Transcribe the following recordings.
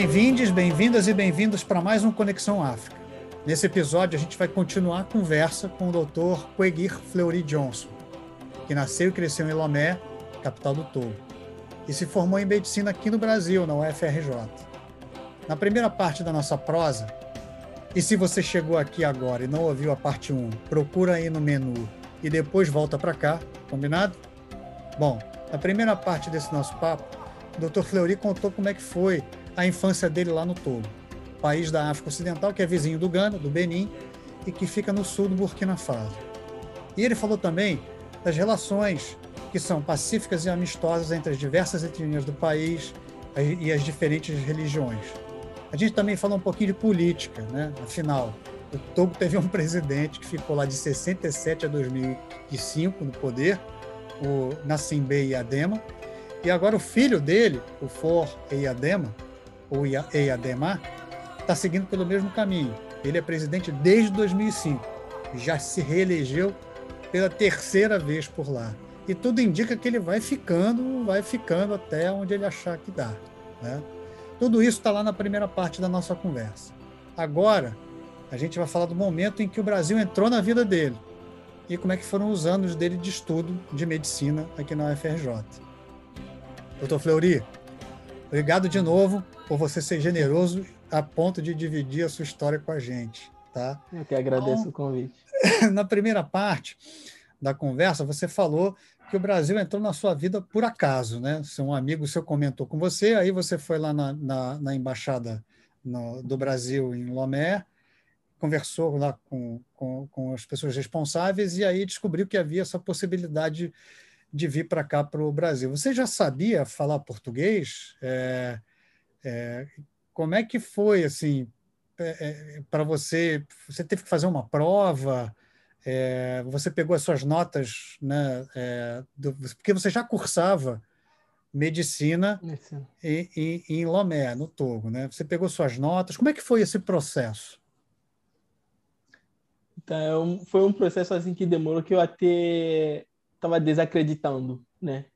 Bem-vindos, bem-vindas e bem-vindos para mais um Conexão África. Nesse episódio, a gente vai continuar a conversa com o Dr. Quegir Fleury Johnson, que nasceu e cresceu em Lomé, capital do Togo, e se formou em medicina aqui no Brasil, na UFRJ. Na primeira parte da nossa prosa, e se você chegou aqui agora e não ouviu a parte 1, procura aí no menu e depois volta para cá, combinado? Bom, na primeira parte desse nosso papo, o Dr. Fleury contou como é que foi a infância dele lá no Togo, país da África Ocidental que é vizinho do Ghana, do Benin e que fica no sul do Burkina Faso. E ele falou também das relações que são pacíficas e amistosas entre as diversas etnias do país e as diferentes religiões. A gente também falou um pouquinho de política, né? Afinal, o Togo teve um presidente que ficou lá de 67 a 2005 no poder, o Nassimbe Eyadema, e agora o filho dele, o For Eyadema, ou Eyadema, está seguindo pelo mesmo caminho. Ele é presidente desde 2005, já se reelegeu pela terceira vez por lá. E tudo indica que ele vai ficando, vai ficando até onde ele achar que dá. Né? Tudo isso está lá na primeira parte da nossa conversa. Agora, a gente vai falar do momento em que o Brasil entrou na vida dele e como é que foram os anos dele de estudo de medicina aqui na UFRJ. Doutor Fleury, obrigado de novo por você ser generoso a ponto de dividir a sua história com a gente. Tá? Eu que agradeço então, o convite. Na primeira parte da conversa, você falou que o Brasil entrou na sua vida por acaso, né? Seu um amigo seu comentou com você, aí você foi lá na, na, na embaixada no, do Brasil em Lomé, conversou lá com, com, com, as pessoas responsáveis e aí descobriu que havia essa possibilidade de vir para cá para o Brasil. Você já sabia falar português? É, é, como é que foi assim é, é para você? Você teve que fazer uma prova? É, você pegou as suas notas, né, é, do, porque você já cursava medicina em, em, em, Lomé, no Togo, né? Você pegou suas notas. Como é que foi esse processo? Então, foi um processo assim que demorou que eu até estava desacreditando, né?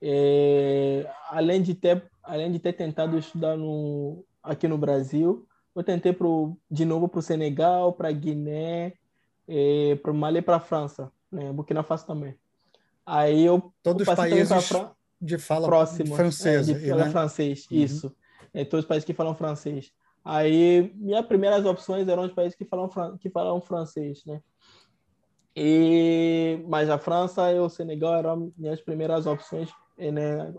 É, além de ter além de ter tentado estudar no aqui no Brasil, eu tentei pro, de novo para o Senegal, para Guiné, é, para Mali e para a França, né? Burkina Faso também. Aí eu todos os países Fran... de fala próximo, francesa, é, de fala né? francês, uhum. isso. É, todos os países que falam francês. Aí minhas primeiras opções eram os países que falam que falam francês, né? E mas a França e o Senegal eram minhas primeiras opções, né?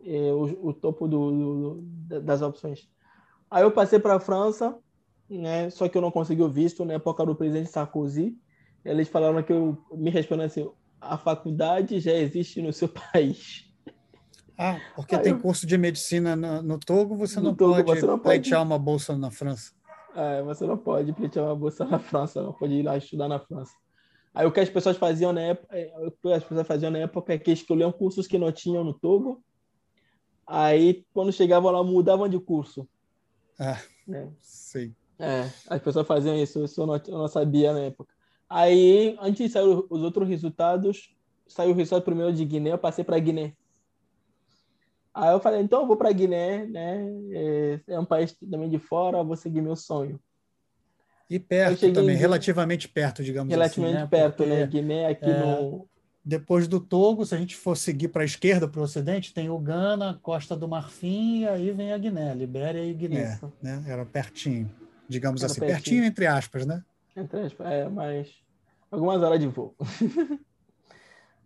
O, o topo do, do, das opções. Aí eu passei para a França né? Só que eu não consegui o visto na época do presidente Sarkozy. Eles falaram que eu me respondi assim: a faculdade já existe no seu país. Ah, porque Aí tem eu... curso de medicina no, no Togo, você, no não, Togo, pode você não pode pleitear uma bolsa na França. É, você não pode pleitear uma bolsa na França, não pode ir lá estudar na França. Aí o que as pessoas faziam na época, é, o que as pessoas faziam na época é que escolhiam cursos que não tinham no Togo. Aí quando chegavam lá mudavam de curso. Ah, né? sei. É, as pessoas faziam isso, isso eu não, eu não sabia na época. Aí, antes de sair os outros resultados, saiu o resultado primeiro de Guiné, eu passei para Guiné. Aí eu falei, então eu vou para Guiné, né? É, é, um país também de fora, vou seguir meu sonho. E perto também, relativamente perto, digamos relativamente assim. Relativamente né? perto, né? Guiné aqui é, no. Depois do Togo, se a gente for seguir para a esquerda, para o ocidente, tem o Ghana, Costa do Marfim, e aí vem a Guiné, Libéria e Guiné. Né? Era pertinho digamos Era assim, pertinho. pertinho. entre aspas, né? Entre aspas, é, mas algumas horas de voo.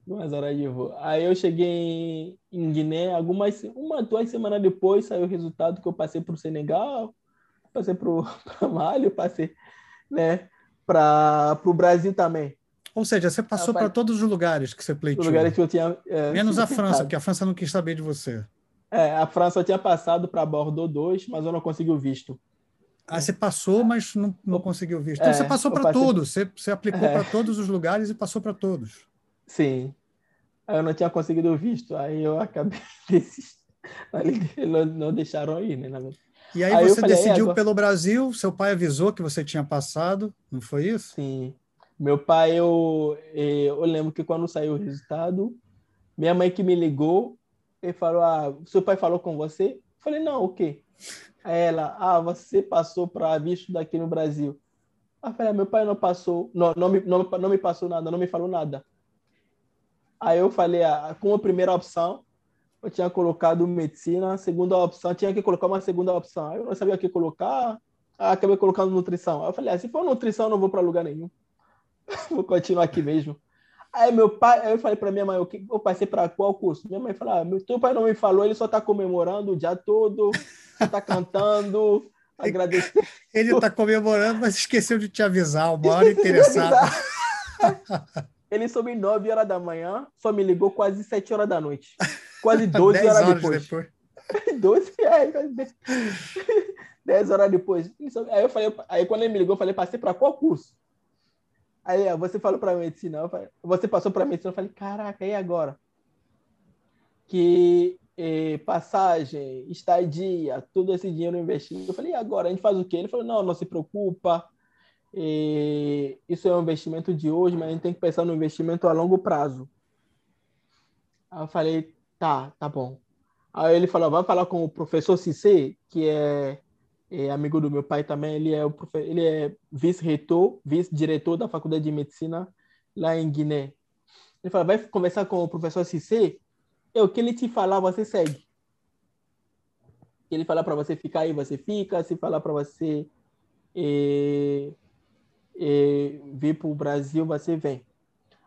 algumas horas de voo. Aí eu cheguei em Guiné, algumas, uma, duas semanas depois saiu o resultado que eu passei para o Senegal, passei para o Mali, passei né, para o Brasil também. Ou seja, você passou para todos os lugares que você pleiteou. lugares que eu tinha. É, Menos a França, porque a França não quis saber de você. É, a França eu tinha passado para Bordeaux 2, mas eu não consegui o visto. Ah, você passou, mas não, não conseguiu visto. Então é, você passou para passei... tudo, você, você aplicou é. para todos os lugares e passou para todos. Sim. Eu não tinha conseguido visto, aí eu acabei desistindo. Não, não deixaram ir, né? E aí, aí você falei, decidiu agora... pelo Brasil, seu pai avisou que você tinha passado, não foi isso? Sim. Meu pai, eu, eu lembro que quando saiu o resultado, minha mãe que me ligou, ele falou: ah, seu pai falou com você? Falei, não, o quê? Aí ela, ah, você passou para visto daqui no Brasil. Aí eu falei, ah, meu pai não passou, não, não, me, não, não me passou nada, não me falou nada. Aí eu falei, ah, com a primeira opção, eu tinha colocado medicina, segunda opção, tinha que colocar uma segunda opção. Eu não sabia o que colocar, acabei colocando nutrição. Aí eu falei, ah, se for nutrição, eu não vou para lugar nenhum. vou continuar aqui mesmo. Aí meu pai, aí eu falei para minha mãe, eu, eu passei para qual curso? Minha mãe falou, ah, meu teu pai não me falou, ele só está comemorando o dia todo, está cantando, agradecendo. Ele está comemorando, mas esqueceu de te avisar, uma hora interessada. ele soube 9 horas da manhã, só me ligou quase 7 horas da noite. Quase 12 horas, horas depois. depois. 12, é, 10 horas depois. Aí eu falei, aí quando ele me ligou, eu falei, passei para qual curso? Aí você falou para medicina, falei, você passou para medicina, eu falei, caraca, e agora? Que eh, passagem, estadia, todo esse dinheiro investido. Eu falei, e agora? A gente faz o quê? Ele falou, não, não se preocupa, eh, isso é um investimento de hoje, mas a gente tem que pensar no investimento a longo prazo. Aí eu falei, tá, tá bom. Aí ele falou, vai falar com o professor Cissé, que é é amigo do meu pai também, ele é, ele é vice-reitor, vice-diretor da Faculdade de Medicina lá em Guiné. Ele fala, vai conversar com o professor Cissé, é o que ele te falar, você segue. Ele falar para você ficar aí, você fica. Se falar para você é, é, vir para o Brasil, você vem.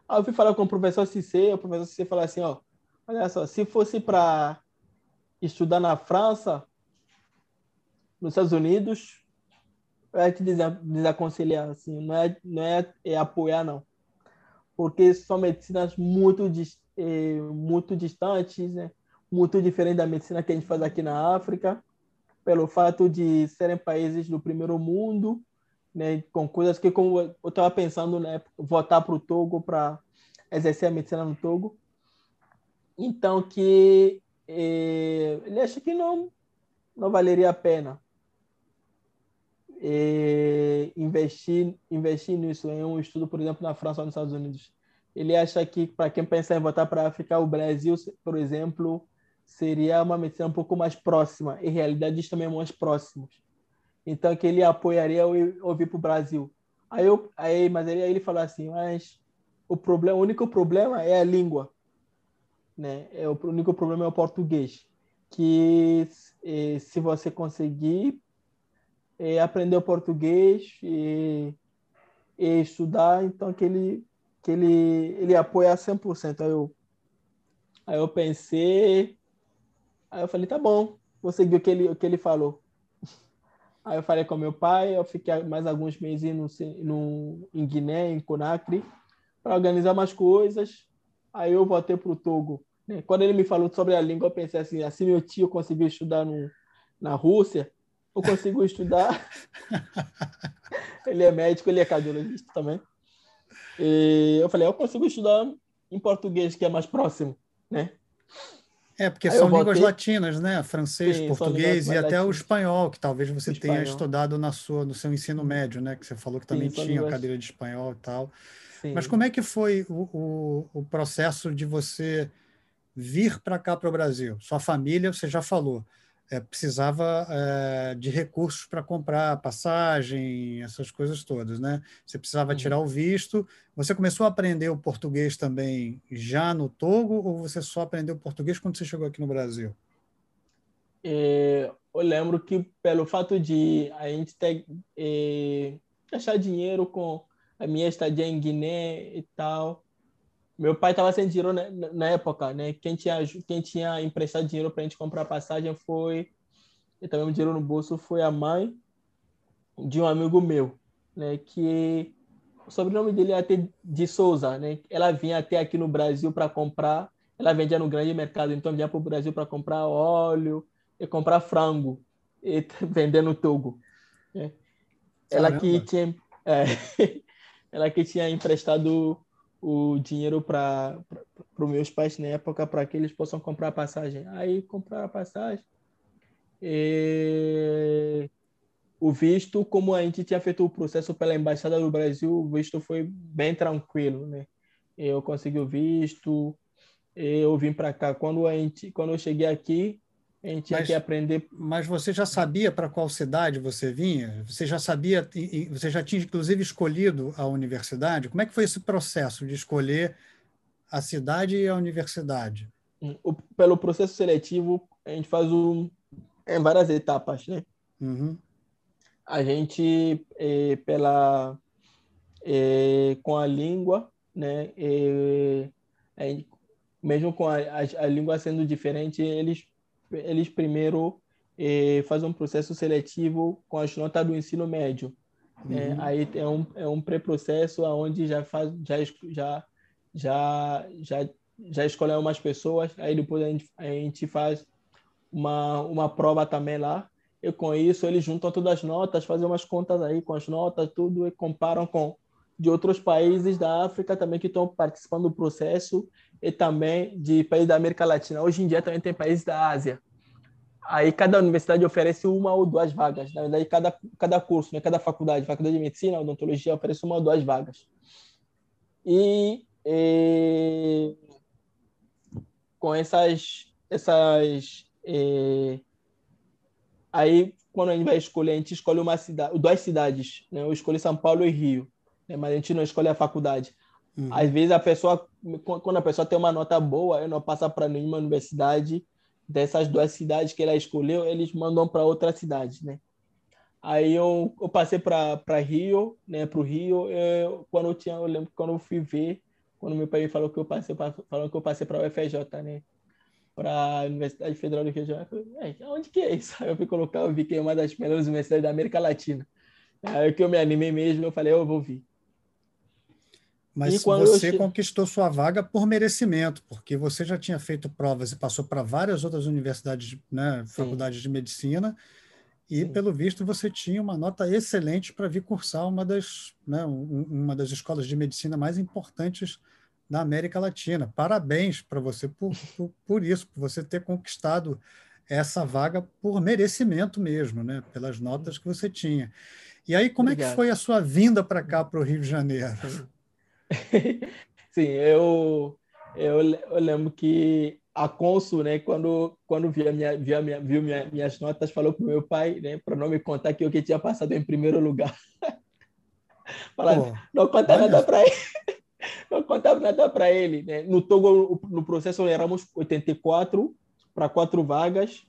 Aí eu fui falar com o professor Cissé, o professor Cissé falou assim, ó, olha só, se fosse para estudar na França, nos Estados Unidos, é te desaconselhar, assim, não é, não é, é apoiar, não. Porque são medicinas muito, é, muito distantes, né? muito diferentes da medicina que a gente faz aqui na África, pelo fato de serem países do primeiro mundo, né? com coisas que, como eu estava pensando, né? voltar para o Togo para exercer a medicina no Togo. Então, que é, ele acha que não, não valeria a pena é, investir, investir nisso, em um estudo, por exemplo, na França ou nos Estados Unidos. Ele acha que, para quem pensa em voltar para a África, o Brasil, por exemplo, seria uma medicina um pouco mais próxima, e realidades também mais próximas. Então, que ele apoiaria eu vir para o Brasil. Aí, eu, aí, mas aí ele falou assim, mas o, problema, o único problema é a língua. Né? É, o único problema é o português. Que eh, se você conseguir aprender o português e, e, estudar, então que ele, que ele, ele apoia 100%. Aí eu, aí eu pensei, aí eu falei, tá bom, vou seguir o que ele, o que ele falou. Aí eu falei com meu pai, eu fiquei mais alguns meses no, no, em Guiné, em Conakry, para organizar mais coisas. Aí eu voltei para o Togo. Né? Quando ele me falou sobre a língua, eu pensei assim, assim meu tio conseguiu estudar no, na Rússia, eu consigo estudar. ele é médico, ele é cardiologista também. E eu falei, eu consigo estudar em português, que é mais próximo, né? É, porque Aí são línguas latinas, né? Francês, Sim, português e até latinas. o espanhol, que talvez você tenha estudado na sua, no seu ensino médio, né? Que você falou que também Sim, tinha línguas... cadeira de espanhol e tal. Sim. Mas como é que foi o, o, o processo de você vir para cá, para o Brasil? Sua família, você já falou é, precisava é, de recursos para comprar passagem, essas coisas todas, né? Você precisava uhum. tirar o visto. Você começou a aprender o português também já no Togo ou você só aprendeu português quando você chegou aqui no Brasil? É, eu lembro que pelo fato de a gente ter é, achar dinheiro com a minha estadia em Guiné e tal, meu pai estava sem dinheiro na, na, época, né? Quem tinha, quem tinha emprestado dinheiro para a gente comprar passagem foi, e também o dinheiro no bolso, foi a mãe de um amigo meu, né? Que o sobrenome dele é até de Souza, né? Ela vinha até aqui no Brasil para comprar, ela vendia no grande mercado, então vinha para o Brasil para comprar óleo e comprar frango e vender no Togo. Né? Ela que tinha, é, ela que tinha emprestado o dinheiro para os meus pais na época para que eles possam comprar a passagem. Aí compraram a passagem. E... O visto, como a gente tinha feito o processo pela Embaixada do Brasil, o visto foi bem tranquilo, né? Eu consegui o visto, eu vim para cá. Quando, a gente, quando eu cheguei aqui, a gente tinha mas, que aprender. Mas você já sabia para qual cidade você vinha? Você já sabia, você já tinha inclusive escolhido a universidade? Como é que foi esse processo de escolher a cidade e a universidade? O, pelo processo seletivo, a gente faz um, em várias etapas, né? Uhum. A gente, é, pela, é, com a língua, né? É, mesmo com a, a, a, língua sendo diferente, eles, eles primeiro é, fazem um processo seletivo com as notas do ensino médio. Uhum. Aí é um, é um pré-processo onde já faz já já já já já umas pessoas, aí depois a gente, a gente faz uma, uma prova também lá, e com isso eles juntam todas as notas, fazem umas contas aí com as notas, tudo, e comparam com de outros países da África também que estão participando do processo e também de países da América Latina. Hoje em dia também tem países da Ásia. Aí cada universidade oferece uma ou duas vagas. Na verdade, cada, cada curso, né, cada faculdade, faculdade de medicina, odontologia, oferece uma ou duas vagas. E, e com essas, essas é, aí quando a gente vai escolher, a gente escolhe uma cidade, duas cidades, né? Eu escolhi São Paulo e Rio, né? mas a gente não escolhe a faculdade. Uhum. Às vezes a pessoa, quando a pessoa tem uma nota boa, eu não passa para nenhuma universidade dessas duas cidades que ela escolheu, eles mandam para outra cidade, né? Aí eu, eu passei para Rio, né? Para o Rio, eu, quando eu tinha, eu lembro quando eu fui ver quando meu pai falou que eu passei falou que eu passei para a UFJ, né? Para a Universidade Federal do Rio de Janeiro. Eu falei, onde que é isso? Aí eu fui colocar, eu vi que é uma das melhores universidades da América Latina. Aí que eu me animei mesmo, eu falei, eu vou vir. Mas você eu... conquistou sua vaga por merecimento, porque você já tinha feito provas e passou para várias outras universidades, né, faculdades de medicina, e Sim. pelo visto você tinha uma nota excelente para vir cursar uma das, né, uma das escolas de medicina mais importantes da América Latina. Parabéns para você por, por, por, isso, por você ter conquistado essa vaga por merecimento mesmo, né? pelas notas que você tinha. E aí, como Obrigado. é que foi a sua vinda para cá, para o Rio de Janeiro? Sim, eu, eu, eu lembro que a cônsul, né, quando, quando via minha, via minha, viu minha, minhas notas, falou para o meu pai, né, para não me contar que eu que tinha passado em primeiro lugar. Falando, não conta nada para ele não contava nada para ele. Né? No Togo, no processo, éramos 84 para quatro vagas.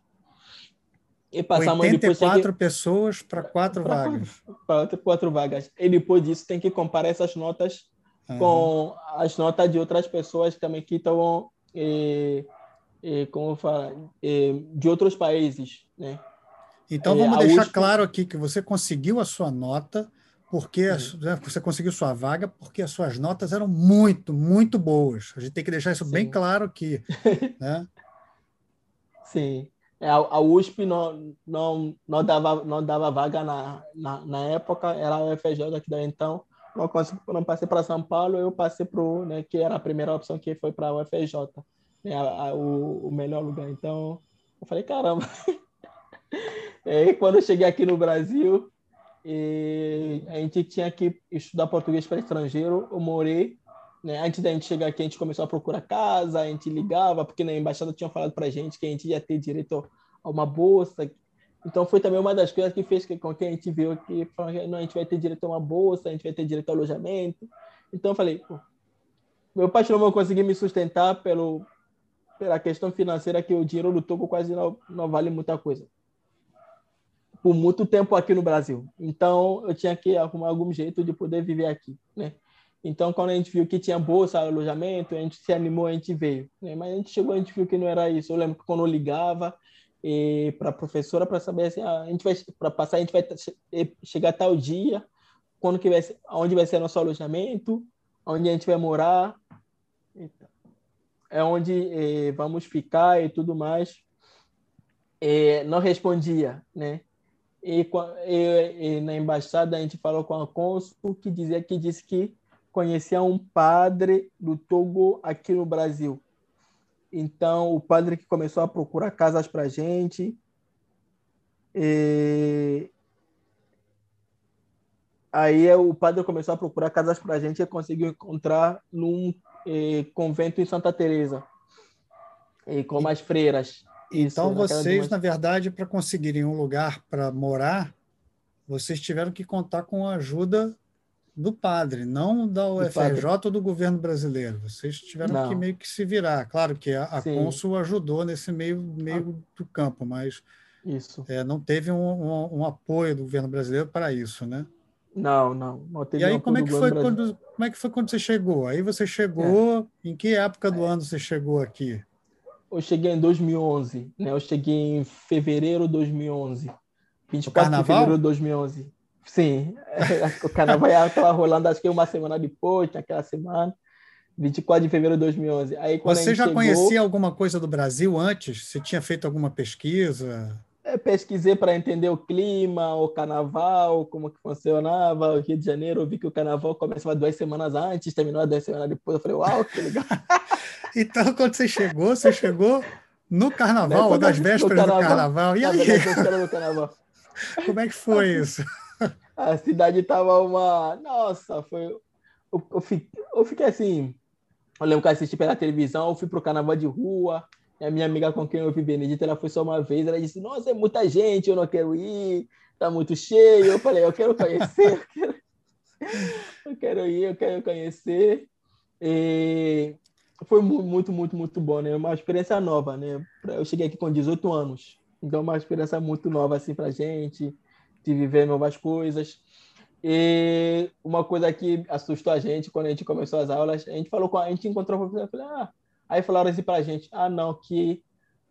E passamos 84 depois pessoas para quatro vagas. Para quatro vagas. E depois disso, tem que comparar essas notas uhum. com as notas de outras pessoas também que estão, eh, eh, como fala, eh, de outros países. Né? Então, vamos deixar USP... claro aqui que você conseguiu a sua nota porque uhum. você conseguiu sua vaga porque as suas notas eram muito, muito boas. A gente tem que deixar isso Sim. bem claro aqui. Né? Sim. É, a USP não, não, não, dava, não dava vaga na, na, na época, era a UFJ que deu então. Não, passei para São Paulo, eu passei para o, né, que era a primeira opção que foi para a UFJ, né, a, a, o, o melhor lugar. Então, eu falei, caramba. e aí, quando eu cheguei aqui no Brasil, e a gente tinha que estudar português para estrangeiro. Eu morei, né? Antes da gente chegar aqui, a gente começou a procurar casa, a gente ligava, porque na embaixada tinham falado para a gente que a gente ia ter direito a uma bolsa. Então foi também uma das coisas que fez com que a gente viu que não, a gente vai ter direito a uma bolsa, a gente vai ter direito ao alojamento. Então eu falei, pô, meu pai não vai conseguir me sustentar pelo pela questão financeira que o dinheiro do Togo quase não, não vale muita coisa por muito tempo aqui no Brasil. Então, eu tinha que arrumar algum jeito de poder viver aqui, né? Então, quando a gente viu que tinha bolsa, alojamento, a gente se animou, a gente veio. Né? Mas a gente chegou, a gente viu que não era isso. Eu lembro que quando eu ligava para a professora para saber assim, ah, a gente vai para passar, a gente vai chegar tal dia, quando que vai ser, onde vai ser nosso alojamento, onde a gente vai morar, é onde vamos ficar e tudo mais. Não respondia, né? E, e, e, na embaixada a gente falou com a cônsul que dizia que disse que conhecia um padre do Togo aqui no Brasil. Então o padre que começou a procurar casas para gente. E... Aí o padre começou a procurar casas para a gente e conseguiu encontrar num eh, convento em Santa Teresa, e com umas freiras. Então, Isso, vocês, uma- na verdade, para conseguirem um lugar para morar, vocês tiveram que contar com a ajuda do padre, não da UFRJ ou do governo brasileiro. Vocês tiveram Não. que meio que se virar. Claro que a, a Sim. cônsul ajudou nesse meio, meio do campo, mas Isso. é, não teve um, um- um apoio do governo brasileiro para isso, né? Não, não. não E aí, como é, que foi brasileiro. quando, como é que foi quando você chegou? Aí você chegou, em que época do ano você chegou aqui? Eu cheguei em 2011, né? Eu cheguei em fevereiro de 2011. 24 de fevereiro de 2011. Sim. o carnaval estava rolando, acho que uma semana depois, naquela semana. 24 de fevereiro de 2011. Aí, quando Você já chegou, conhecia alguma coisa do Brasil antes? Você tinha feito alguma pesquisa? eu pesquisei para entender o clima, o carnaval, como que funcionava, o Rio de Janeiro. Eu vi que o carnaval começava duas semanas antes, terminava duas semanas depois. Eu falei, uau, que legal. Então, quando você chegou, você chegou no carnaval, nas no vésperas do carnaval. carnaval. E aí, carnaval. como é que foi isso? A cidade tava uma. Nossa, foi. Eu, eu, fiquei, eu fiquei assim. Eu lembro que eu assisti pela televisão, eu fui pro carnaval de rua. E a minha amiga com quem eu vi, Benedita, ela foi só uma vez. Ela disse: Nossa, é muita gente, eu não quero ir, tá muito cheio. Eu falei: Eu quero conhecer, eu quero, eu quero ir, eu quero conhecer. E foi mu- muito, muito, muito bom, né? Uma experiência nova, né? Eu cheguei aqui com 18 anos, então uma experiência muito nova assim pra gente, de viver novas coisas. E uma coisa que assustou a gente quando a gente começou as aulas, a gente falou com a, a gente encontrou professor, eu falei, ah, aí falaram assim pra gente, ah, não, que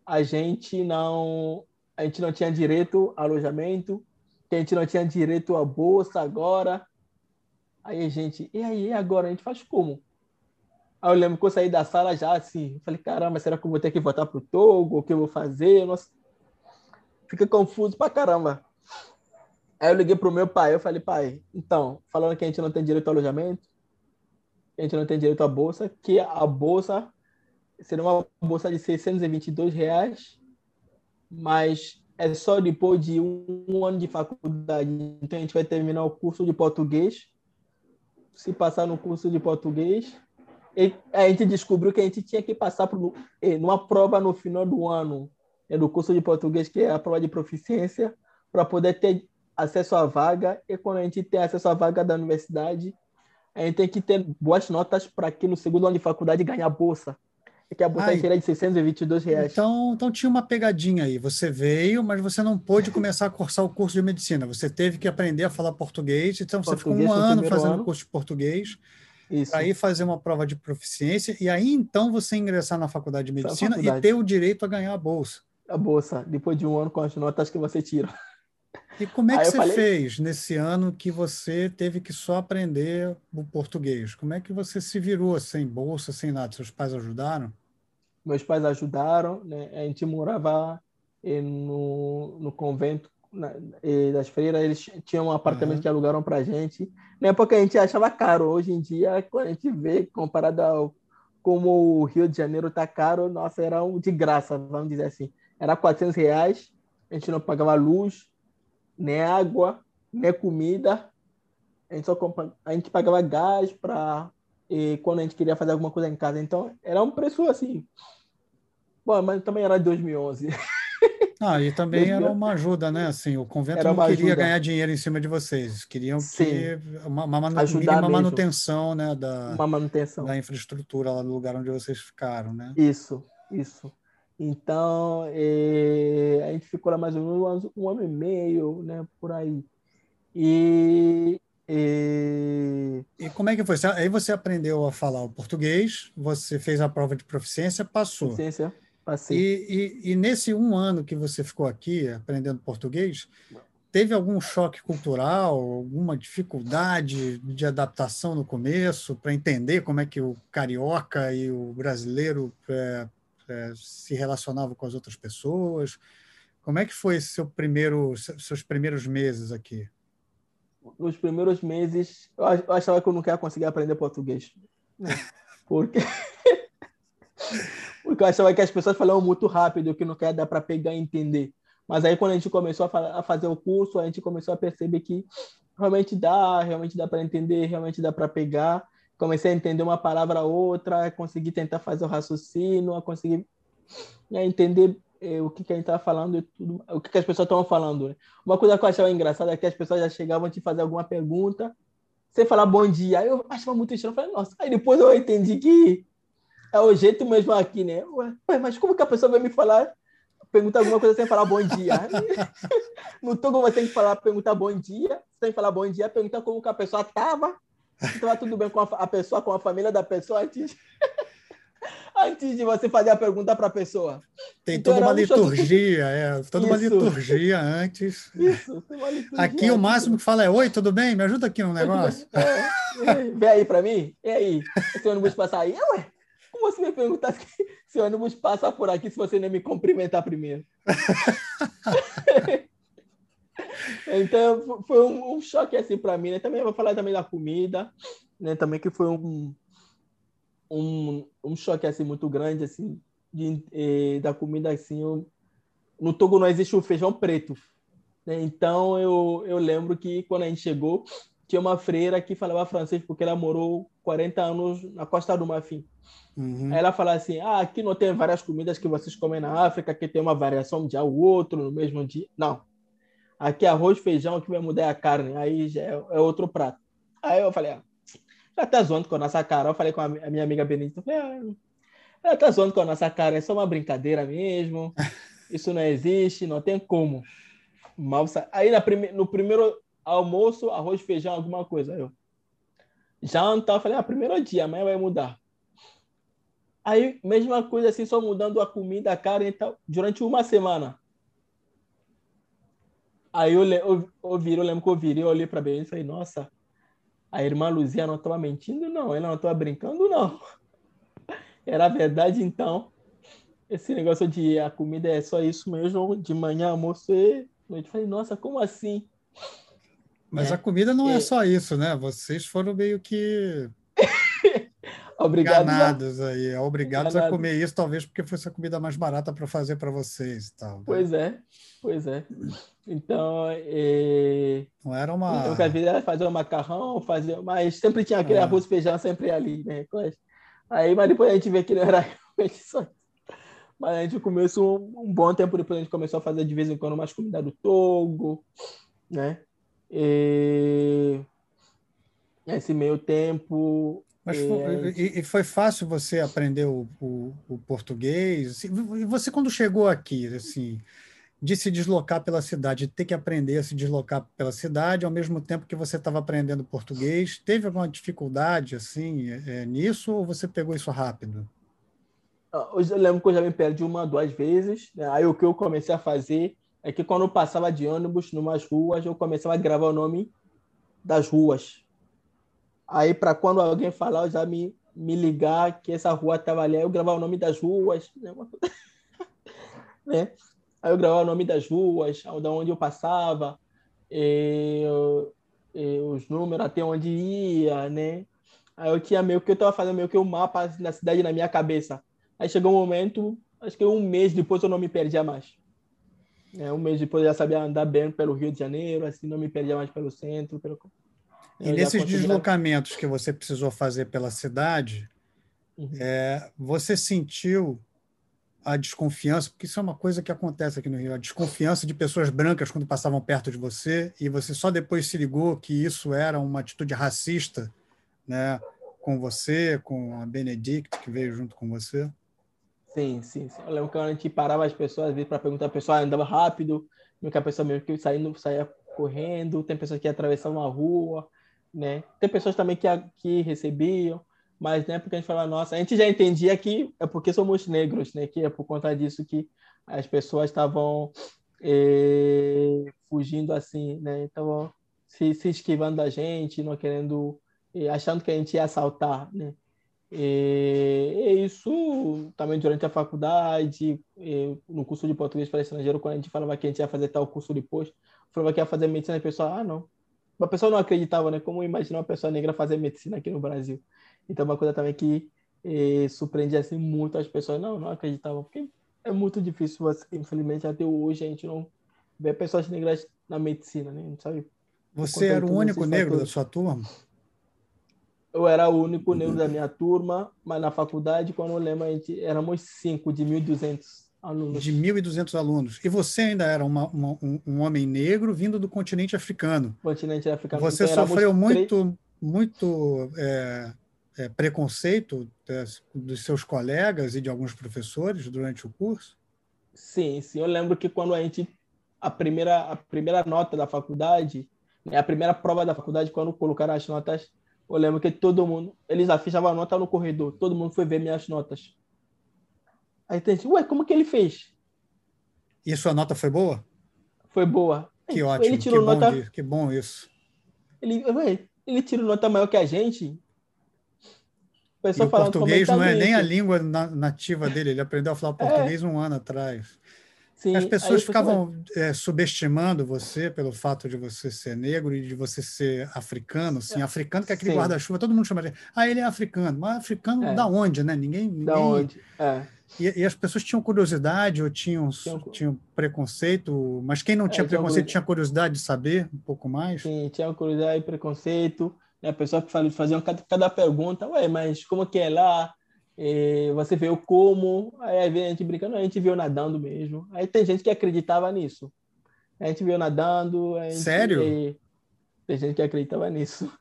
a gente não, a gente não tinha direito a alojamento, que a gente não tinha direito a bolsa agora. Aí a gente, e aí, agora a gente faz como? Aí eu lembro que eu saí da sala já assim, falei, caramba, será que eu vou ter que voltar pro Togo? O que eu vou fazer? Nossa, fica confuso pra caramba. Aí eu liguei pro meu pai, eu falei, pai, então, falando que a gente não tem direito ao alojamento, que a gente não tem direito à bolsa, que a bolsa seria uma bolsa de 622 reais, mas é só depois de um, ano de faculdade. Então a gente vai terminar o curso de português. Se passar no curso de português, e a gente descobriu que a gente tinha que passar por numa prova no final do ano eh, do curso de português, que é a prova de proficiência, para poder ter acesso à vaga. E quando a gente tem acesso à vaga da universidade, a gente tem que ter boas notas para que no segundo ano de faculdade ganhar bolsa. E que a bolsa Ai. seria de 622 reais. Então, então tinha uma pegadinha aí. Você veio, mas você não pôde começar a cursar o curso de medicina. Você teve que aprender a falar português. Então, você ficou Português um no ano fazendo ano. curso de português, Isso. ir fazer uma prova de proficiência, e aí então você ingressar na faculdade de medicina e faculdade. ter o direito a ganhar a bolsa. A bolsa, depois de um ano com as notas que você tira. E como é que você falei- fez nesse ano que você teve que só aprender o português? Como é que você se virou sem bolsa, sem nada? Seus pais ajudaram? Meus pais ajudaram, né? A gente morava eh, no, no convento na- eh, das freiras, eles tinham um apartamento Aham. que alugaram pra gente. Na época a gente achava caro, hoje em dia, quando a gente vê, comparado ao como o Rio de Janeiro tá caro, nossa, era um de graça, vamos dizer assim. Era 400 reais, a gente não pagava luz, nem água, nem comida. A gente, só a gente pagava gás para quando a gente queria fazer alguma coisa em casa. Então, era um preço assim. Bom, mas também era de 2011. Ah, e também era uma ajuda, né? Assim, o convento não queria ajuda. ganhar dinheiro em cima de vocês, queriam Sim. que uma, uma manu- mínima manutenção, né, da, manutenção. da infraestrutura lá no lugar onde vocês ficaram, né? Isso, isso. Então, eh, a gente ficou lá mais ou menos um ano, e meio, né, por aí. E, eh, E como é que foi? Aí você aprendeu a falar o português, você fez a prova de proficiência, passou. licença, passei. E, e, e nesse um ano que você ficou aqui aprendendo português, teve algum choque cultural, alguma dificuldade de adaptação no começo para entender como é que o carioca e o brasileiro é, é, se relacionavam com as outras pessoas? Como é que foi seu primeiro, seus primeiros meses aqui? Nos primeiros meses, eu ach- eu achava que eu nunca ia conseguir aprender português. Porque... Porque eu achava que as pessoas falavam muito rápido, que não quer dar para pegar e entender. Mas aí, quando a gente começou a, fa- a fazer o curso, a gente começou a perceber que realmente dá, realmente dá para entender, realmente dá para pegar. Comecei a entender uma palavra ou outra, a conseguir tentar fazer o raciocínio, a conseguir a entender é, o que, que a gente estava falando, tudo, o que, que as pessoas estavam falando. Né? Uma coisa que eu achava engraçada é que as pessoas já chegavam a te fazer alguma pergunta sem falar bom dia. Aí eu achava muito estranho. Falei, nossa. Aí depois eu entendi que é o jeito mesmo aqui, né? Ué, mas como que a pessoa vai me falar, perguntar alguma coisa sem falar bom dia? no Togo você tem que falar, perguntar bom dia, sem falar bom dia, perguntar como que a pessoa estava, estava tudo bem com a, a pessoa, com a família da pessoa antes antes de você fazer a pergunta para a pessoa. Tem então, toda uma liturgia, é, toda Isso. uma liturgia antes. Isso, tem uma liturgia. Aqui o máximo que fala é: Oi, tudo bem? Me ajuda aqui um negócio. É, é, vem aí para mim, e aí? Esse ônibus passar aí? Ué, como você me perguntar se o ônibus passa por aqui se você nem me cumprimentar primeiro? então foi um, um choque assim para mim, né? Também vou falar também da comida, né? Também que foi um um, um choque assim muito grande assim de, eh, da comida assim. Eu, no Togo não existe o feijão preto, né? então eu, eu lembro que quando a gente chegou tinha uma freira que falava francês porque ela morou 40 anos na Costa do Marfim. Uhum. Aí ela fala assim: ah, aqui não tem várias comidas que vocês comem na África, que tem uma variação de dia ao outro no mesmo dia. Não. Aqui é arroz, feijão, que vai mudar é a carne. Aí já é, é outro prato. Aí eu falei: ah, ela tá zoando com a nossa cara. Eu falei com a minha amiga Benedita, falei, ah, ela tá zoando com a nossa cara, é só uma brincadeira mesmo. Isso não existe, não tem como. Mal Aí na prime... no primeiro almoço, arroz, feijão, alguma coisa. Eu janta, eu falei, ah, primeiro dia, amanhã vai mudar. Aí, mesma coisa assim, só mudando a comida, a carne e tal, durante uma semana. Aí eu, eu, eu, eu lembro que eu virei, eu olhei para bem e falei, nossa, a irmã Luzia não estava mentindo, não. Ela não estava brincando, não. Era verdade, então. Esse negócio de a comida é só isso mesmo, de manhã, almoço e noite. Falei, nossa, como assim? Mas é. a comida não é. é. só isso, né? Vocês foram meio que obrigados enganados a... aí, obrigados Enganado. a comer isso, talvez porque fosse a comida mais barata para fazer para vocês, tal. Né? Pois é, pois é. Então, é... não era uma. Eu queria era fazer um macarrão, fazer, mas sempre tinha aquele é. arroz e feijão sempre ali, né? Aí, mas depois a gente vê que não era realmente só mas a gente começou um, bom tempo depois a gente começou a fazer de vez em quando mais comida do Togo, né? E nesse meio tempo. Mas foi, e, e, foi fácil você aprender o, o, o português? E você quando chegou aqui, assim, de se deslocar pela cidade, de ter que aprender a se deslocar pela cidade, ao mesmo tempo que você estava aprendendo português. Teve alguma dificuldade assim é, nisso ou você pegou isso rápido? Ah, eu lembro que eu já me perdi uma, duas vezes. Né? Aí o que eu comecei a fazer é que quando eu passava de ônibus numas ruas, eu começava a gravar o nome das ruas. Aí para quando alguém falar, eu já me, me ligar que essa rua estava ali, eu gravar o nome das ruas. Né? né? Aí eu gravava o nome das ruas, da onde eu passava, e, e, os números, até onde ia, né? Aí eu tinha meio que eu estava fazendo meio que um mapa da cidade na minha cabeça. Aí chegou um momento, acho que um mês depois eu não me perdia mais. É, um mês depois eu já sabia andar bem pelo Rio de Janeiro, assim, não me perdia mais pelo centro. Pelo... E nesses deslocamentos que você precisou fazer pela cidade, uhum. é, você sentiu a desconfiança, porque isso é uma coisa que acontece aqui no Rio, a desconfiança de pessoas brancas quando passavam perto de você, e você só depois se ligou que isso era uma atitude racista, né, com você, com a Benedict, que veio junto com você? Sim, sim, sim. Eu lembro que a gente parava as pessoas, às vezes, para perguntar, a pessoa andava rápido, que a pessoa mesmo que saindo, saía correndo, tem pessoas que atravessavam a rua, né? Tem pessoas também que, que recebiam, mas né, porque a gente fala, nossa, a gente já entendia que é porque somos negros, né? Que é por conta disso que as pessoas estavam é, fugindo assim, né? Estavam se, se esquivando da gente, não querendo, é, achando que a gente ia assaltar, né? E, e isso também durante a faculdade, e, no curso de português para estrangeiro, quando a gente falava que a gente ia fazer tal curso depois, falava que ia fazer medicina, a pessoa, ah, não. A pessoa não acreditava, né? Como imaginar uma pessoa negra fazer medicina aqui no Brasil? Então, uma coisa também que eh, surpreendia assim, muito as pessoas. Não, não acreditavam, porque é muito difícil, infelizmente, até hoje a gente não vê pessoas negras na medicina, né? Não sabe? Você era o único negro fatores. da sua turma? Eu era o único negro da minha turma, mas na faculdade, quando eu lembro, a gente éramos cinco de 1.200 alunos. De 1.200 alunos. E você ainda era uma, uma, um, um, homem negro vindo do continente africano. Continente africano. Você então, sofreu muito, muito é, é, preconceito dos seus colegas e de alguns professores durante o curso? Sim, sim. Eu lembro que quando a gente a primeira a primeira nota da faculdade, né, a primeira prova da faculdade, quando colocaram as notas, eu lembro que todo mundo, eles afichavam a nota no corredor, todo mundo foi ver minhas notas. Aí tem gente, ué, como que ele fez? E sua nota foi boa? Foi boa. Que ótimo, ele tirou que, nota... bom, que bom isso. Ele, ué, ele tirou nota maior que a gente. O, o português não é nem a língua nativa dele, ele aprendeu a falar é. português é. um ano atrás. Sim, As pessoas ficavam é, subestimando você pelo fato de você ser negro e de você ser africano, assim, é. africano que é aquele guarda-chuva, todo mundo chama de, ah, ele é africano, mas africano é. da onde, né? Ninguém, ninguém... Da onde? É. E, e, as pessoas tinham curiosidade ou tinham, tinham... tinham preconceito, mas quem não tinha é, preconceito tinha curiosidade de saber um pouco mais? Sim, tinha curiosidade e preconceito. Né? A pessoa que fazia cada, cada pergunta, ué, mas como que é lá? E você veio como? Aí a gente brincando, a gente viu nadando mesmo. Aí tem gente que acreditava nisso. A gente viu nadando. Gente, Sério? E, tem gente que acreditava nisso.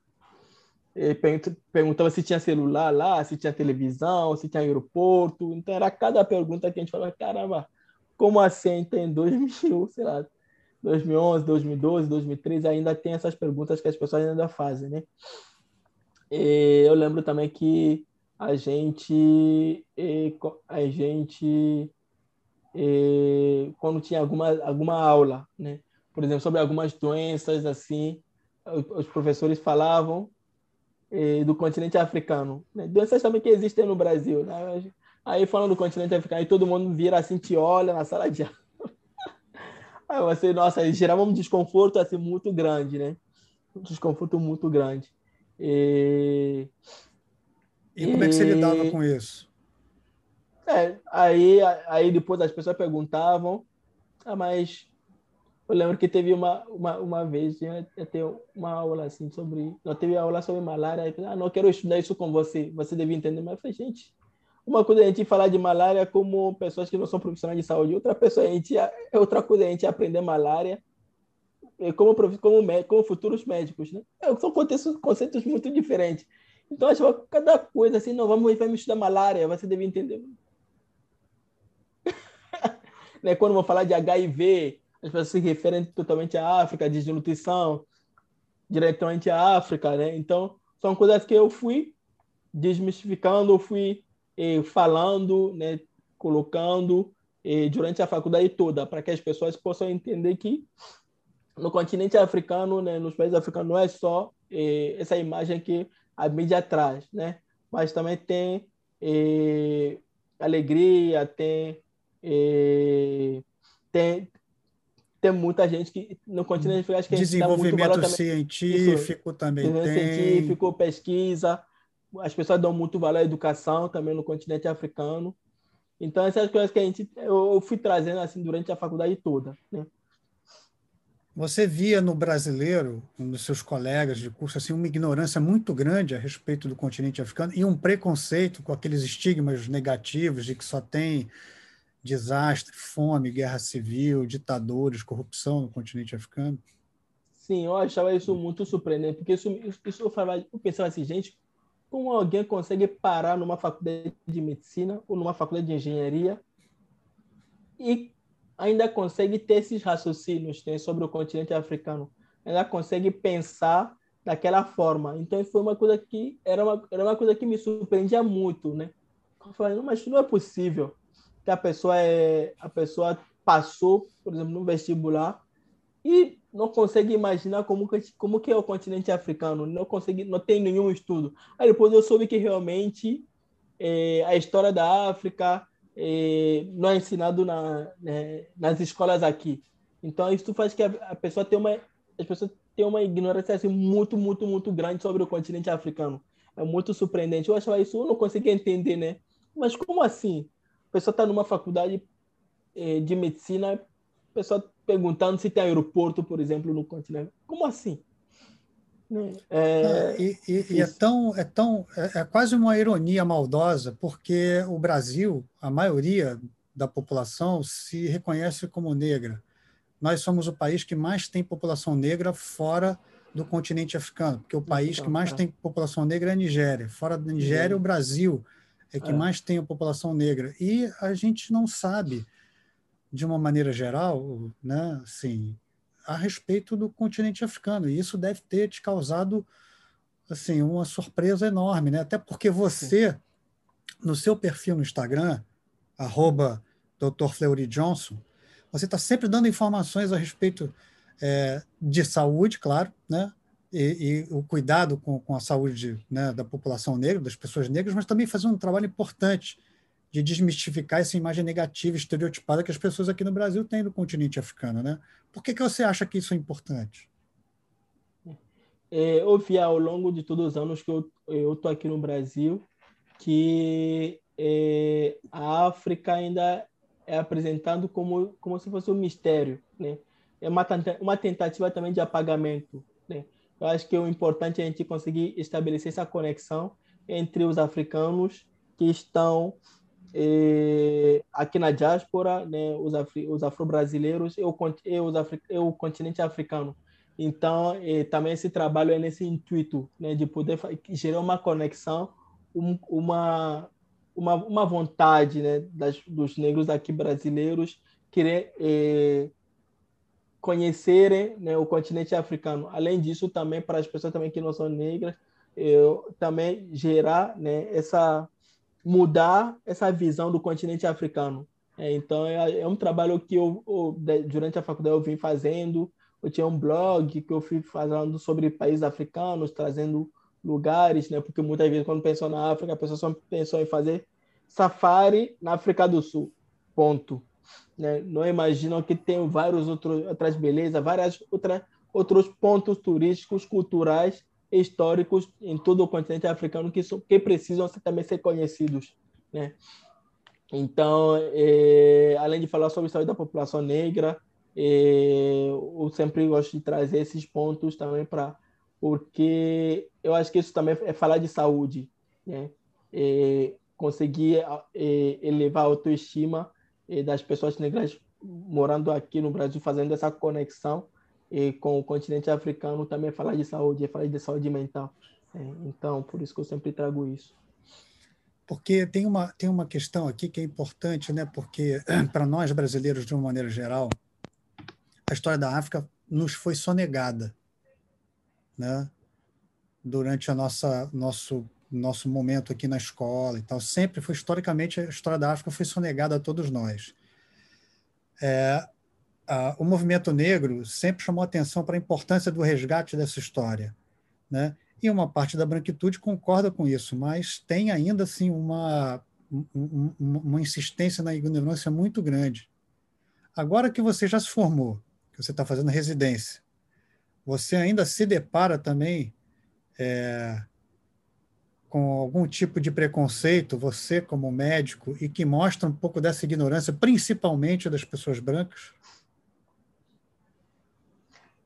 Perguntava se tinha celular lá, se tinha televisão, se tinha aeroporto. Então era cada pergunta que a gente falava, caramba, como assim tem 2000, sei lá, 2011, 2012, 2013, ainda tem essas perguntas que as pessoas ainda fazem, né? E eu lembro também que a gente, a gente quando tinha alguma, alguma aula, né? por exemplo, sobre algumas doenças, assim, os professores falavam do continente africano. Né? Doenças também que existem no Brasil. Né? Aí, falando do continente africano, e todo mundo vira assim, te olha na sala de aula. Aí você, nossa, gerava um desconforto assim, muito grande, né? Um desconforto muito grande. E e como é que você lidava com isso? É, aí, aí depois as pessoas perguntavam, ah, mas eu lembro que teve uma, uma, uma vez, ia ter uma aula assim sobre, eu teve aula sobre malária, e, ah, não quero estudar isso com você, você deve entender, mas eu falei, gente, uma coisa é a gente falar de malária como pessoas que não são profissionais de saúde, outra pessoa a gente, é outra coisa é a gente aprender malária como, como, como futuros médicos, né? É, são conceitos, conceitos muito diferentes. Então, acho que cada coisa assim, não, vamos, vamos estudar malária, você deve entender. né? Quando vou falar de HIV, as pessoas se referem totalmente à África, desnutrição, diretamente à África, né? Então, são coisas que eu fui desmistificando, eu fui eh, falando, né? colocando eh, durante a faculdade toda, para que as pessoas possam entender que no continente africano, né, nos países africanos, não é só eh, essa imagem que a mídia traz, né? Mas também tem eh, alegria, tem, eh, tem tem muita gente que no continente acho que desenvolvimento científico também desenvolvimento tem científico, pesquisa, as pessoas dão muito valor à educação também no continente africano. Então essas coisas que a gente eu fui trazendo assim durante a faculdade toda, né? Você via no brasileiro, nos seus colegas de curso, assim, uma ignorância muito grande a respeito do continente africano e um preconceito com aqueles estigmas negativos de que só tem desastre, fome, guerra civil, ditadores, corrupção no continente africano? Sim, eu achava isso muito surpreendente, porque isso, isso eu, falava, eu pensava assim, gente, como alguém consegue parar numa faculdade de medicina ou numa faculdade de engenharia e ainda consegue ter esses raciocínios né, sobre o continente africano, ainda consegue pensar daquela forma. Então foi uma coisa que era uma, era uma coisa que me surpreendia muito, né? Eu falei, mas não é possível que a pessoa é a pessoa passou, por exemplo, no vestibular e não consegue imaginar como que, como que é o continente africano, não consegue, não tem nenhum estudo. Aí depois eu soube que realmente é, a história da África não é ensinado na, né, nas escolas aqui. Então isso faz que a, a pessoa tenha uma as pessoas têm uma ignorância assim, muito, muito, muito grande sobre o continente africano. É muito surpreendente. Eu achava isso, eu não conseguia entender, né? Mas como assim? A pessoa está numa faculdade eh, de medicina, pessoa perguntando se tem aeroporto, por exemplo, no continente. Como assim? Né? É, ah, e, e, e, é tão, é tão é, é, quase uma ironia maldosa, porque o Brasil, a maioria da população se reconhece como negra. Nós somos o país que mais tem população negra fora do continente africano, porque o país que mais tem população negra é a Nigéria. Fora da Nigéria, o Brasil é que é. mais tem a população negra. E a gente não sabe, de uma maneira geral, né, assim, a respeito do continente africano. E isso deve ter te causado assim, uma surpresa enorme, né? Até porque você, no seu perfil no Instagram, arroba Dr. Fleury Johnson, você está sempre dando informações a respeito é, de saúde, claro, né? E, e o cuidado com, com a saúde né, da população negra, das pessoas negras, mas também fazendo um trabalho importante de desmistificar essa imagem negativa, estereotipada que as pessoas aqui no Brasil têm do continente africano. Né? Por que, que você acha que isso é importante? É, eu vi ao longo de todos os anos que eu estou aqui no Brasil que é, a África ainda é apresentado como, como se fosse um mistério. Né? É uma, uma tentativa também de apagamento. Eu acho que o importante é a gente conseguir estabelecer essa conexão entre os africanos que estão eh, aqui na diáspora, né, os, afri, os afro-brasileiros e, o, e, e o continente africano. Então, eh, também esse trabalho é nesse intuito, né, de poder gerar uma conexão, um, uma, uma, uma vontade né, das, dos negros aqui brasileiros querer eh, conhecerem né, o continente africano. Além disso, também para as pessoas também que não são negras, eu também gerar né, essa mudar essa visão do continente africano. É, então, é, é, um trabalho que eu, eu, durante a faculdade, eu vim fazendo. Eu tinha um blog que eu fui falando sobre países africanos, trazendo lugares, né? Porque muitas vezes, quando pensou na África, a pessoa só pensou em fazer safari na África do Sul. Ponto. Né? Não imaginam que tem vários outros outras belezas, várias outras outros pontos turísticos, culturais históricos em todo o continente africano que, que precisam também ser conhecidos, né? Então, é, além de falar sobre a saúde da população negra, é, eu sempre gosto de trazer esses pontos também para porque eu acho que isso também é falar de saúde, né? É, conseguir elevar a autoestima é, das pessoas negras morando aqui no Brasil, fazendo essa conexão e com o continente africano também falar de saúde, falar de saúde mental. É, então, por isso que eu sempre trago isso. Porque tem uma, tem uma questão aqui que é importante, né? porque para nós brasileiros, de uma maneira geral, a história da África nos foi sonegada né? durante a nossa nosso nosso momento aqui na escola e tal. Sempre foi, historicamente, a história da África foi sonegada a todos nós. É, o movimento negro sempre chamou atenção para a importância do resgate dessa história, né? E uma parte da branquitude concorda com isso, mas tem ainda assim uma uma, uma insistência na ignorância muito grande. Agora que você já se formou, que você está fazendo residência, você ainda se depara também é, com algum tipo de preconceito, você como médico, e que mostra um pouco dessa ignorância, principalmente das pessoas brancas?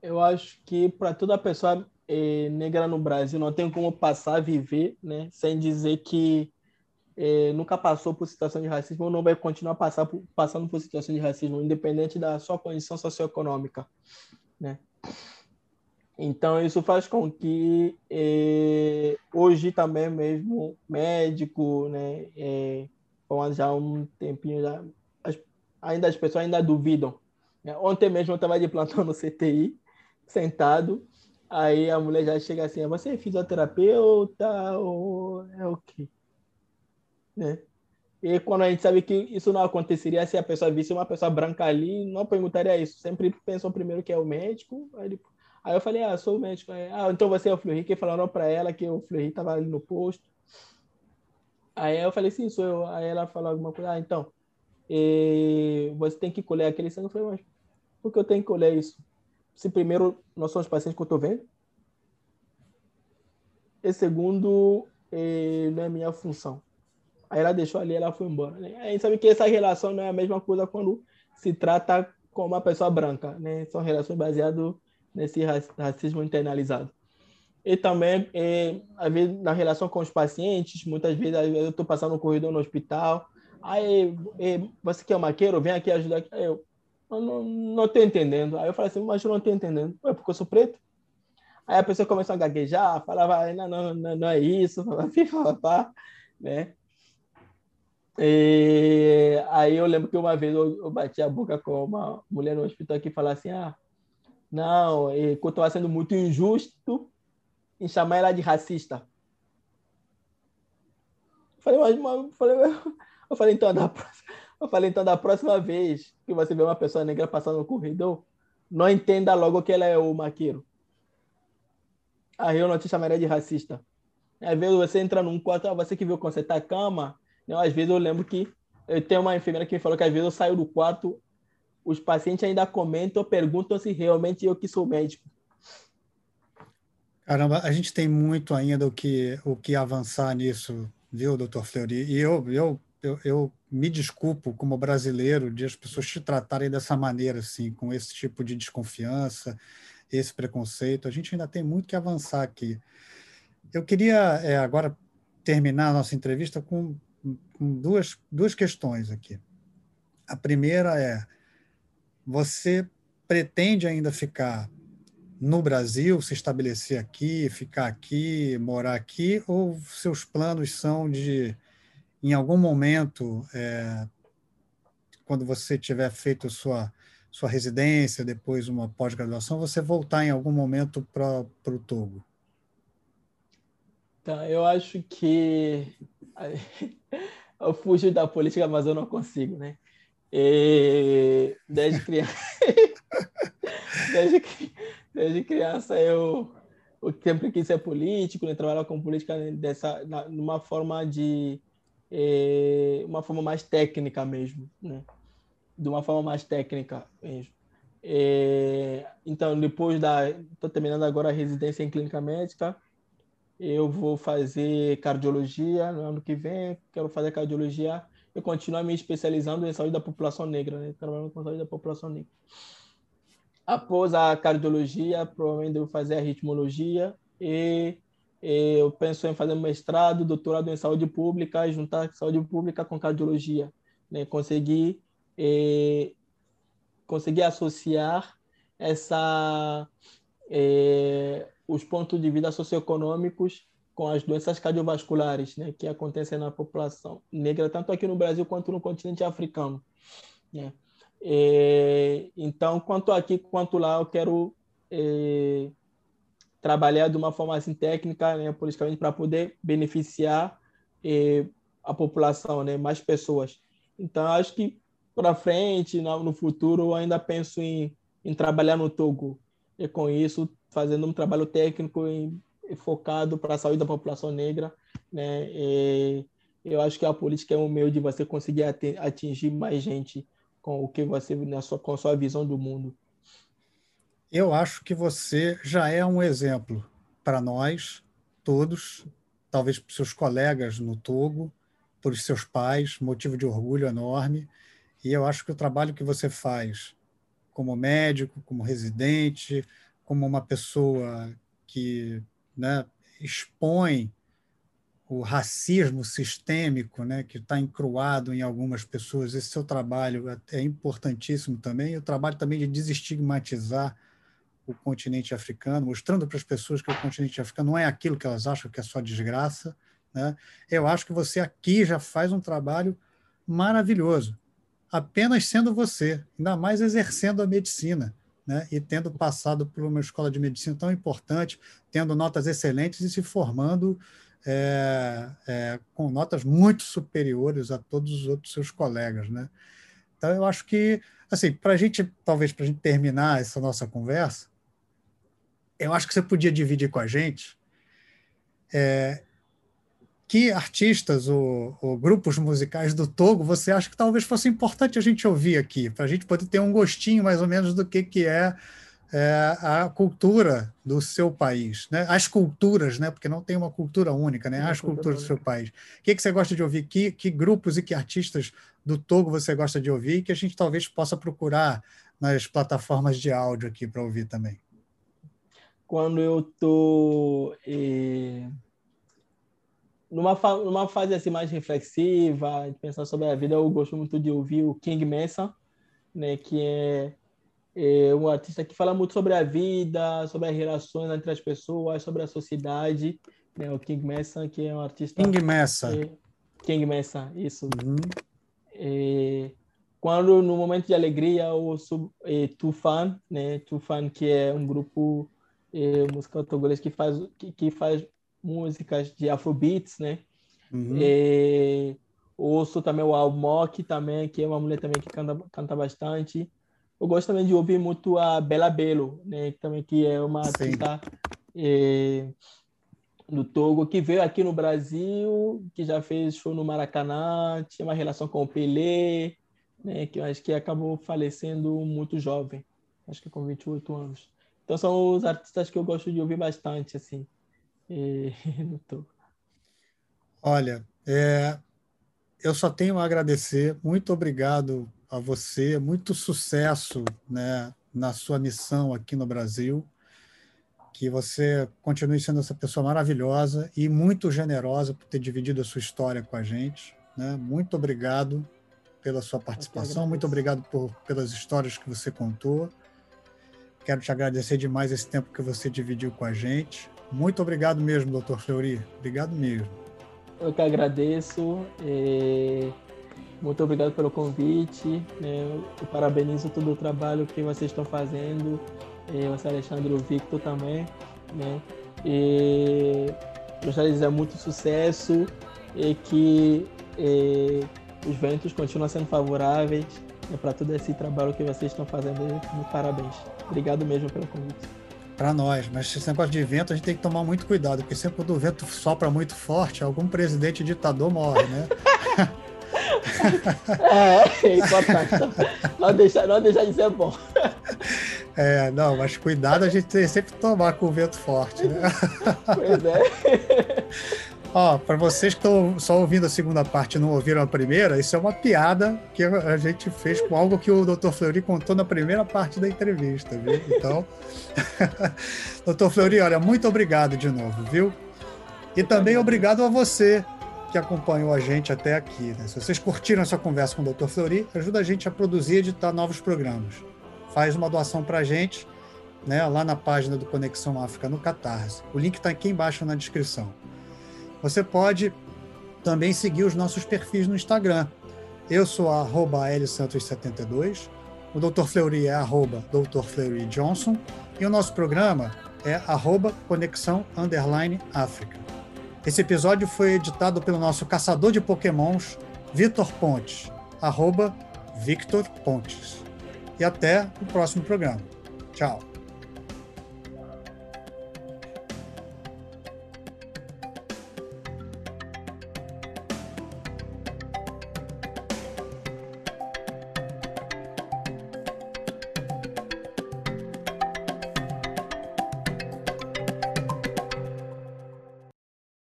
eu acho que para toda pessoa é, negra no Brasil não tem como passar a viver, né, sem dizer que é, nunca passou por situação de racismo ou não vai continuar por, passando por situação de racismo, independente da sua condição socioeconômica, né? Então isso faz com que é, hoje também mesmo médico, né, é, já um tempinho já, as, ainda as pessoas ainda duvidam. Né? Ontem mesmo eu estava de plantão no CTI sentado. Aí a mulher já chega assim, você é fisioterapeuta ou é o quê? Né? E quando a gente sabe que isso não aconteceria se a pessoa visse uma pessoa branca ali, não perguntaria isso. Sempre pensou primeiro que é o médico. Aí, ele... aí eu falei, ah, sou o médico. Aí, ah, então você é o Fleury. Que falaram para ela que o Fleury estava ali no posto. Aí eu falei, sim, sou eu. Aí ela falou alguma coisa, ah, então, você tem que colher aquele sangue. Eu falei, mas por que eu tenho que colher isso? se primeiro nós somos pacientes que eu estou vendo, e segundo, não é minha função. Aí ela deixou ali, ela foi embora. Né? A gente sabe que essa relação não é a mesma coisa quando se trata com uma pessoa branca, né? São relações baseadas nesse racismo internalizado. E também, eh, às vezes, na relação com os pacientes, muitas vezes, eu estou passando no corredor no hospital, Aí, você que é maqueiro, vem aqui ajudar. Aí eu, não, tô entendendo. Aí eu falei assim, mas eu não tô entendendo. É porque eu sou preto? Aí a pessoa começou a gaguejar, falava, não, não, não, não é isso, falava, né? E aí eu lembro que uma vez eu, eu, bati a boca com uma mulher no hospital que falava assim, ah, não, e, eu estava sendo muito injusto em chamar ela de racista. Eu falei, mas, mas falei, eu falei, então, da próxima, eu falei, então, da próxima vez que você vê uma pessoa negra passando no corredor, não entenda logo que ela é o maqueiro. Aí eu não te chamaria de racista. Às vezes você entra num quarto, ah, você que viu consertar a cama. Não, às vezes eu lembro que eu tenho uma enfermeira que me falou que às vezes eu saio do quarto, os pacientes ainda comentam, perguntam se realmente eu que sou médico. Caramba, a gente tem muito ainda o que, o que avançar nisso, viu, doutor Fleury? E eu, eu, eu, eu me desculpo como brasileiro de as pessoas te tratarem dessa maneira, assim, com esse tipo de desconfiança esse preconceito. A gente ainda tem muito que avançar aqui. Eu queria é, agora terminar a nossa entrevista com, com duas, duas questões aqui. A primeira é: você pretende ainda ficar no Brasil, se estabelecer aqui, ficar aqui, morar aqui, ou seus planos são de, em algum momento, é, quando você tiver feito sua sua residência, depois uma pós-graduação, você voltar em algum momento para o Togo? Tá, eu acho que eu fujo da política, mas eu não consigo, né? E desde criança, desde, desde criança eu, eu sempre quis ser político, né? trabalhar com política dessa, numa forma de uma forma mais técnica mesmo, né? de uma forma mais técnica mesmo. Então, depois da. Estou terminando agora a residência em clínica médica. Eu vou fazer cardiologia no ano que vem. Quero fazer cardiologia e continuar me especializando em saúde da população negra, né? trabalhando com saúde da população negra. Após a cardiologia, provavelmente devo fazer a ritmologia e, e eu penso em fazer mestrado, doutorado em saúde pública, juntar saúde pública com cardiologia, né? conseguir é, conseguir associar essa os pontos de vida socioeconômicos com as doenças cardiovasculares, né, que acontecem na população negra, tanto aqui no Brasil quanto no continente africano. Né? É, então, quanto aqui quanto lá, eu quero é, trabalhar de uma forma assim técnica, né, politicamente, para poder beneficiar é, a população, né, mais pessoas. Então, acho que para frente, no, futuro, eu ainda penso em, em trabalhar no Togo. E com isso, fazendo um trabalho técnico em, focado para a saúde da população negra. Né? E eu acho que a política é um meio de você conseguir atingir mais gente com o que você na sua, com a sua visão do mundo. Eu acho que você já é um exemplo para nós todos, talvez para seus colegas no Togo, para os seus pais, motivo de orgulho enorme. E eu acho que o trabalho que você faz como médico, como residente, como uma pessoa que né, expõe o racismo sistêmico né, que está encruado em algumas pessoas, esse seu trabalho é importantíssimo também, o trabalho também de desestigmatizar o continente africano, mostrando para as pessoas que o continente africano não é aquilo que elas acham que é só desgraça. Né? Eu acho que você aqui já faz um trabalho maravilhoso apenas sendo você, ainda mais exercendo a medicina. Né, e tendo passado por uma escola de medicina tão importante, tendo notas excelentes e se formando é, é, com notas muito superiores a todos os outros seus colegas. Né? Então, eu acho que, assim, para a gente, talvez para a gente terminar essa nossa conversa, eu acho que você podia dividir com a gente é, que artistas ou, ou, grupos musicais do Togo você acha que talvez fosse importante a gente ouvir aqui, para a gente poder ter um gostinho mais ou menos do que, que é, é, a cultura do seu país, né? as culturas, né? porque não tem uma cultura única, né? as culturas do seu país. O que, que você gosta de ouvir? Que, que grupos e que artistas do Togo você gosta de ouvir que a gente talvez possa procurar nas plataformas de áudio aqui para ouvir também? Quando eu estou... Tô... Eh numa, fa numa fase assim mais reflexiva, de pensar sobre a vida, eu gosto muito de ouvir o King Mesa, né, que é, é um artista que fala muito sobre a vida, sobre as relações entre as pessoas, sobre a sociedade. Né, o King Mesa, que é um artista. King Mesa. É, King Mesa, isso. Uhum. É, quando no momento de alegria eu ouço é, Tufan, né? Tufan que é um grupo é, musical togolês que faz que, que, faz músicas de afrobeats, né? Uhum. É, ouço também o Almok também, que é uma mulher também que canta, canta bastante. Eu gosto também de ouvir muito a Bela Belo, né? Também que é uma artista é, do Togo que veio aqui no Brasil, que já fez show no Maracanã, tinha uma relação com o Pelé, né? Que eu acho que acabou falecendo muito jovem, acho que com 28 anos. Então são os artistas que eu gosto de ouvir bastante, assim, é, no Togo. Olha, é, eu só tenho a agradecer. Muito obrigado a você, muito sucesso né, na sua missão aqui no Brasil. Que você continue sendo essa pessoa maravilhosa e muito generosa por ter dividido a sua história com a gente. Né? Muito obrigado pela sua participação, muito obrigado por, pelas histórias que você contou. Quero te agradecer demais esse tempo que você dividiu com a gente. Muito obrigado mesmo, doutor Fleury. Obrigado mesmo. Eu que agradeço. É, muito obrigado pelo convite. Né? Eu parabenizo todo o trabalho que vocês estão fazendo. É, você, Alexandre, o Victor também. Né? E gostaria de dizer muito sucesso e que é, os ventos continuam sendo favoráveis né, para todo esse trabalho que vocês estão fazendo. Muito parabéns. Obrigado mesmo pelo convite para nós. Mas esse negócio de vento a gente tem que tomar muito cuidado, porque sempre quando o vento sopra muito forte, algum presidente ditador morre, né? é, é importante. Não deixar, não deixar de ser bom. É, não, mas cuidado a gente tem sempre tomar com o vento forte, né? Pois é. Ó, para vocês que estão só ouvindo a segunda parte e não ouviram a primeira, isso é uma piada que a gente fez com algo que o Dr. Fleury contou na primeira parte da entrevista, viu? Então, Dr. Fleury, olha, muito obrigado de novo, viu? E também obrigado a você que acompanhou a gente até aqui. Né? Se vocês curtiram essa conversa com o Dr. Fleury, ajuda a gente a produzir e editar novos programas. Faz uma doação para a gente, né, lá na página do Conexão África no Catarse. O link está aqui embaixo na descrição. Você pode também seguir os nossos perfis no Instagram. Eu sou arroba Santos72, o Dr. Fleury é arroba Dr. Fleury Johnson e o nosso programa é arroba Conexão Underline África. Esse episódio foi editado pelo nosso caçador de pokémons, Vitor Pontes, arroba Victor Pontes. E até o próximo programa. Tchau.